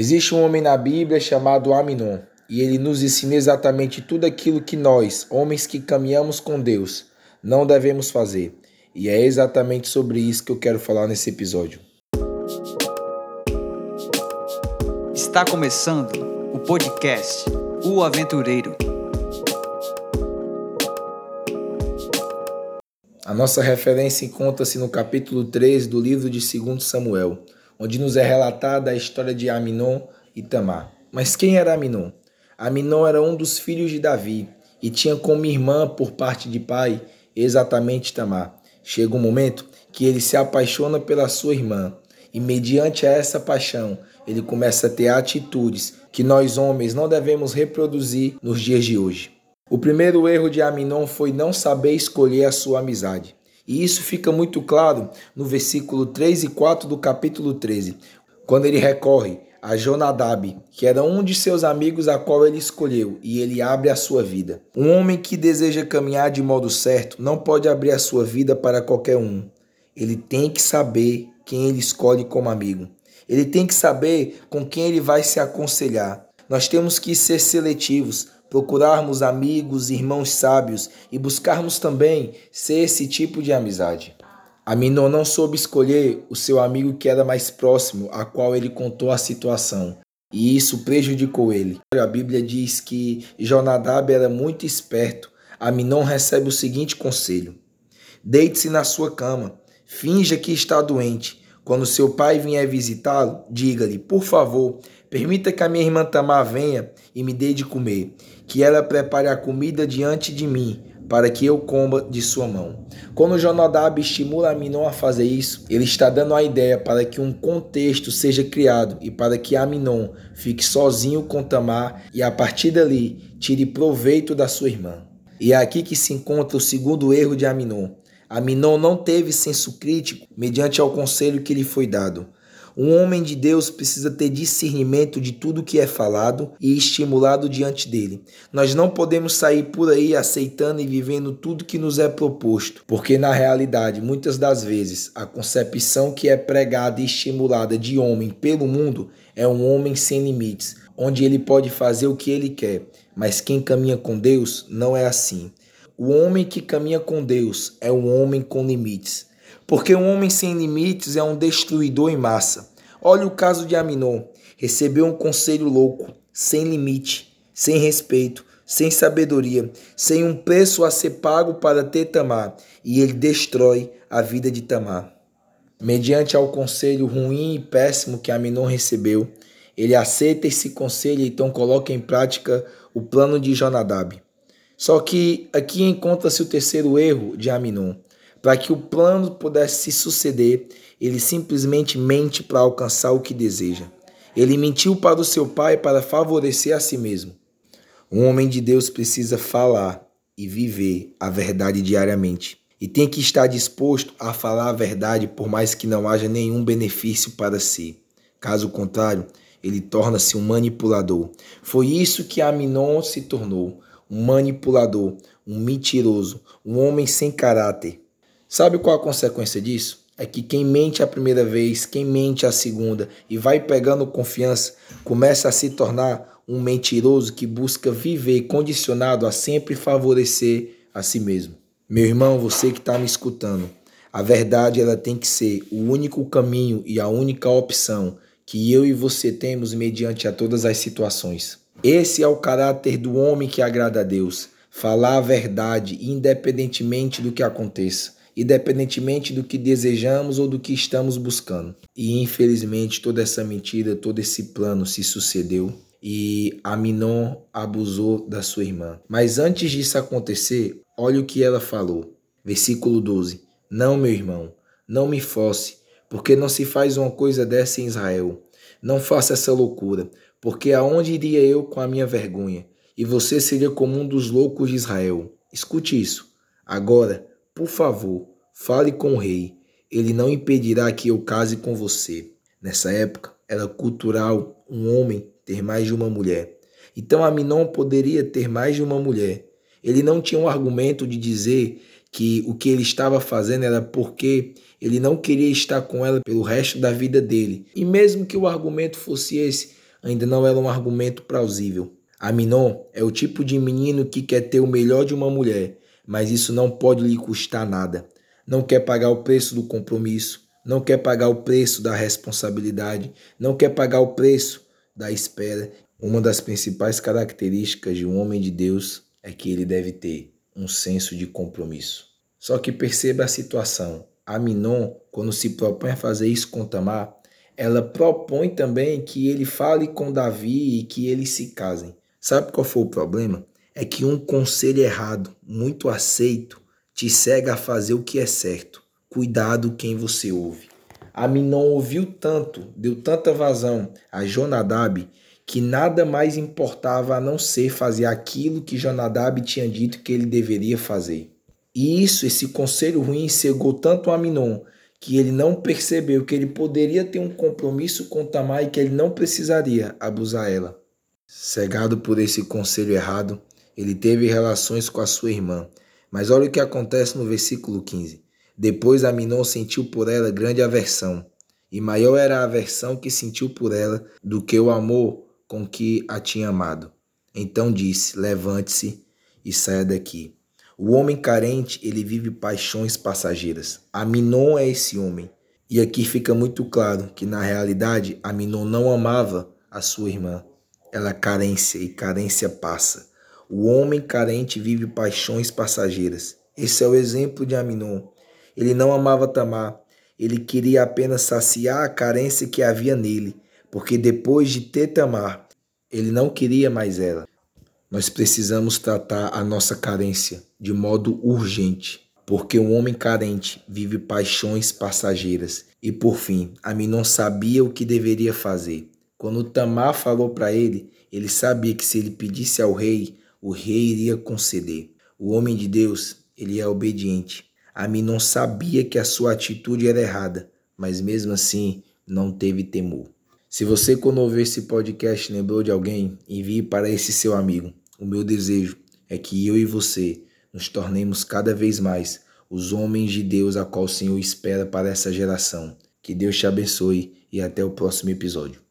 Existe um homem na Bíblia chamado Aminon, e ele nos ensina exatamente tudo aquilo que nós, homens que caminhamos com Deus, não devemos fazer. E é exatamente sobre isso que eu quero falar nesse episódio. Está começando o podcast O Aventureiro. A nossa referência encontra-se no capítulo 3 do livro de 2 Samuel onde nos é relatada a história de Aminon e Tamar. Mas quem era Aminon? Aminon era um dos filhos de Davi e tinha como irmã por parte de pai exatamente Tamar. Chega um momento que ele se apaixona pela sua irmã e mediante essa paixão ele começa a ter atitudes que nós homens não devemos reproduzir nos dias de hoje. O primeiro erro de Aminon foi não saber escolher a sua amizade. E isso fica muito claro no versículo 3 e 4 do capítulo 13, quando ele recorre a Jonadab, que era um de seus amigos a qual ele escolheu, e ele abre a sua vida. Um homem que deseja caminhar de modo certo não pode abrir a sua vida para qualquer um. Ele tem que saber quem ele escolhe como amigo. Ele tem que saber com quem ele vai se aconselhar. Nós temos que ser seletivos procurarmos amigos, irmãos sábios e buscarmos também ser esse tipo de amizade. Aminon não soube escolher o seu amigo que era mais próximo, a qual ele contou a situação, e isso prejudicou ele. A Bíblia diz que Jonadab era muito esperto. Aminon recebe o seguinte conselho: Deite-se na sua cama, finja que está doente. Quando seu pai vier visitá-lo, diga-lhe, por favor, permita que a minha irmã Tamar venha e me dê de comer que ela prepare a comida diante de mim, para que eu coma de sua mão. Quando Jonadab estimula Aminon a fazer isso, ele está dando a ideia para que um contexto seja criado e para que Aminon fique sozinho com Tamar e a partir dali tire proveito da sua irmã. E é aqui que se encontra o segundo erro de Aminon. Aminon não teve senso crítico mediante ao conselho que lhe foi dado. Um homem de Deus precisa ter discernimento de tudo que é falado e estimulado diante dele. Nós não podemos sair por aí aceitando e vivendo tudo que nos é proposto, porque na realidade, muitas das vezes, a concepção que é pregada e estimulada de homem pelo mundo é um homem sem limites, onde ele pode fazer o que ele quer, mas quem caminha com Deus não é assim. O homem que caminha com Deus é um homem com limites. Porque um homem sem limites é um destruidor em massa. Olha o caso de Aminon. Recebeu um conselho louco, sem limite, sem respeito, sem sabedoria, sem um preço a ser pago para ter Tamar, e ele destrói a vida de Tamar. Mediante ao conselho ruim e péssimo que Aminon recebeu, ele aceita esse conselho e então coloca em prática o plano de Jonadab. Só que aqui encontra-se o terceiro erro de Aminon. Para que o plano pudesse se suceder, ele simplesmente mente para alcançar o que deseja. Ele mentiu para o seu pai para favorecer a si mesmo. Um homem de Deus precisa falar e viver a verdade diariamente. E tem que estar disposto a falar a verdade por mais que não haja nenhum benefício para si. Caso contrário, ele torna-se um manipulador. Foi isso que Aminon se tornou: um manipulador, um mentiroso, um homem sem caráter. Sabe qual a consequência disso? É que quem mente a primeira vez, quem mente a segunda e vai pegando confiança, começa a se tornar um mentiroso que busca viver condicionado a sempre favorecer a si mesmo. Meu irmão, você que está me escutando, a verdade ela tem que ser o único caminho e a única opção que eu e você temos mediante a todas as situações. Esse é o caráter do homem que agrada a Deus. Falar a verdade, independentemente do que aconteça independentemente do que desejamos ou do que estamos buscando. E infelizmente toda essa mentira, todo esse plano se sucedeu e Aminon abusou da sua irmã. Mas antes disso acontecer, olha o que ela falou. Versículo 12: Não, meu irmão, não me fosse, porque não se faz uma coisa dessa em Israel. Não faça essa loucura, porque aonde iria eu com a minha vergonha? E você seria como um dos loucos de Israel. Escute isso. Agora, por favor, fale com o rei. Ele não impedirá que eu case com você. Nessa época, era cultural um homem ter mais de uma mulher. Então Aminon poderia ter mais de uma mulher. Ele não tinha um argumento de dizer que o que ele estava fazendo era porque ele não queria estar com ela pelo resto da vida dele. E mesmo que o argumento fosse esse, ainda não era um argumento plausível. Aminon é o tipo de menino que quer ter o melhor de uma mulher, mas isso não pode lhe custar nada. Não quer pagar o preço do compromisso, não quer pagar o preço da responsabilidade, não quer pagar o preço da espera. Uma das principais características de um homem de Deus é que ele deve ter um senso de compromisso. Só que perceba a situação. Aminon, quando se propõe a fazer isso com Tamar, ela propõe também que ele fale com Davi e que eles se casem. Sabe qual foi o problema? É que um conselho errado, muito aceito, te cega a fazer o que é certo. Cuidado quem você ouve. Aminon ouviu tanto, deu tanta vazão a Jonadab, que nada mais importava a não ser fazer aquilo que Jonadab tinha dito que ele deveria fazer. E isso, esse conselho ruim, cegou tanto Aminon, que ele não percebeu que ele poderia ter um compromisso com Tamar e que ele não precisaria abusar ela. Cegado por esse conselho errado, ele teve relações com a sua irmã. Mas olha o que acontece no versículo 15. Depois Aminon sentiu por ela grande aversão, e maior era a aversão que sentiu por ela do que o amor com que a tinha amado. Então disse: Levante-se e saia daqui. O homem carente, ele vive paixões passageiras. Aminon é esse homem. E aqui fica muito claro que na realidade Aminon não amava a sua irmã. Ela é carência e carência passa. O homem carente vive paixões passageiras. Esse é o exemplo de Aminon. Ele não amava Tamar. Ele queria apenas saciar a carência que havia nele, porque depois de ter Tamar, ele não queria mais ela. Nós precisamos tratar a nossa carência de modo urgente, porque um homem carente vive paixões passageiras. E por fim, Aminon sabia o que deveria fazer. Quando Tamar falou para ele, ele sabia que se ele pedisse ao rei, o rei iria conceder. O homem de Deus, ele é obediente. Aminon sabia que a sua atitude era errada, mas mesmo assim não teve temor. Se você, quando ouvir esse podcast, lembrou de alguém, envie para esse seu amigo. O meu desejo é que eu e você nos tornemos cada vez mais os homens de Deus a qual o Senhor espera para essa geração. Que Deus te abençoe e até o próximo episódio.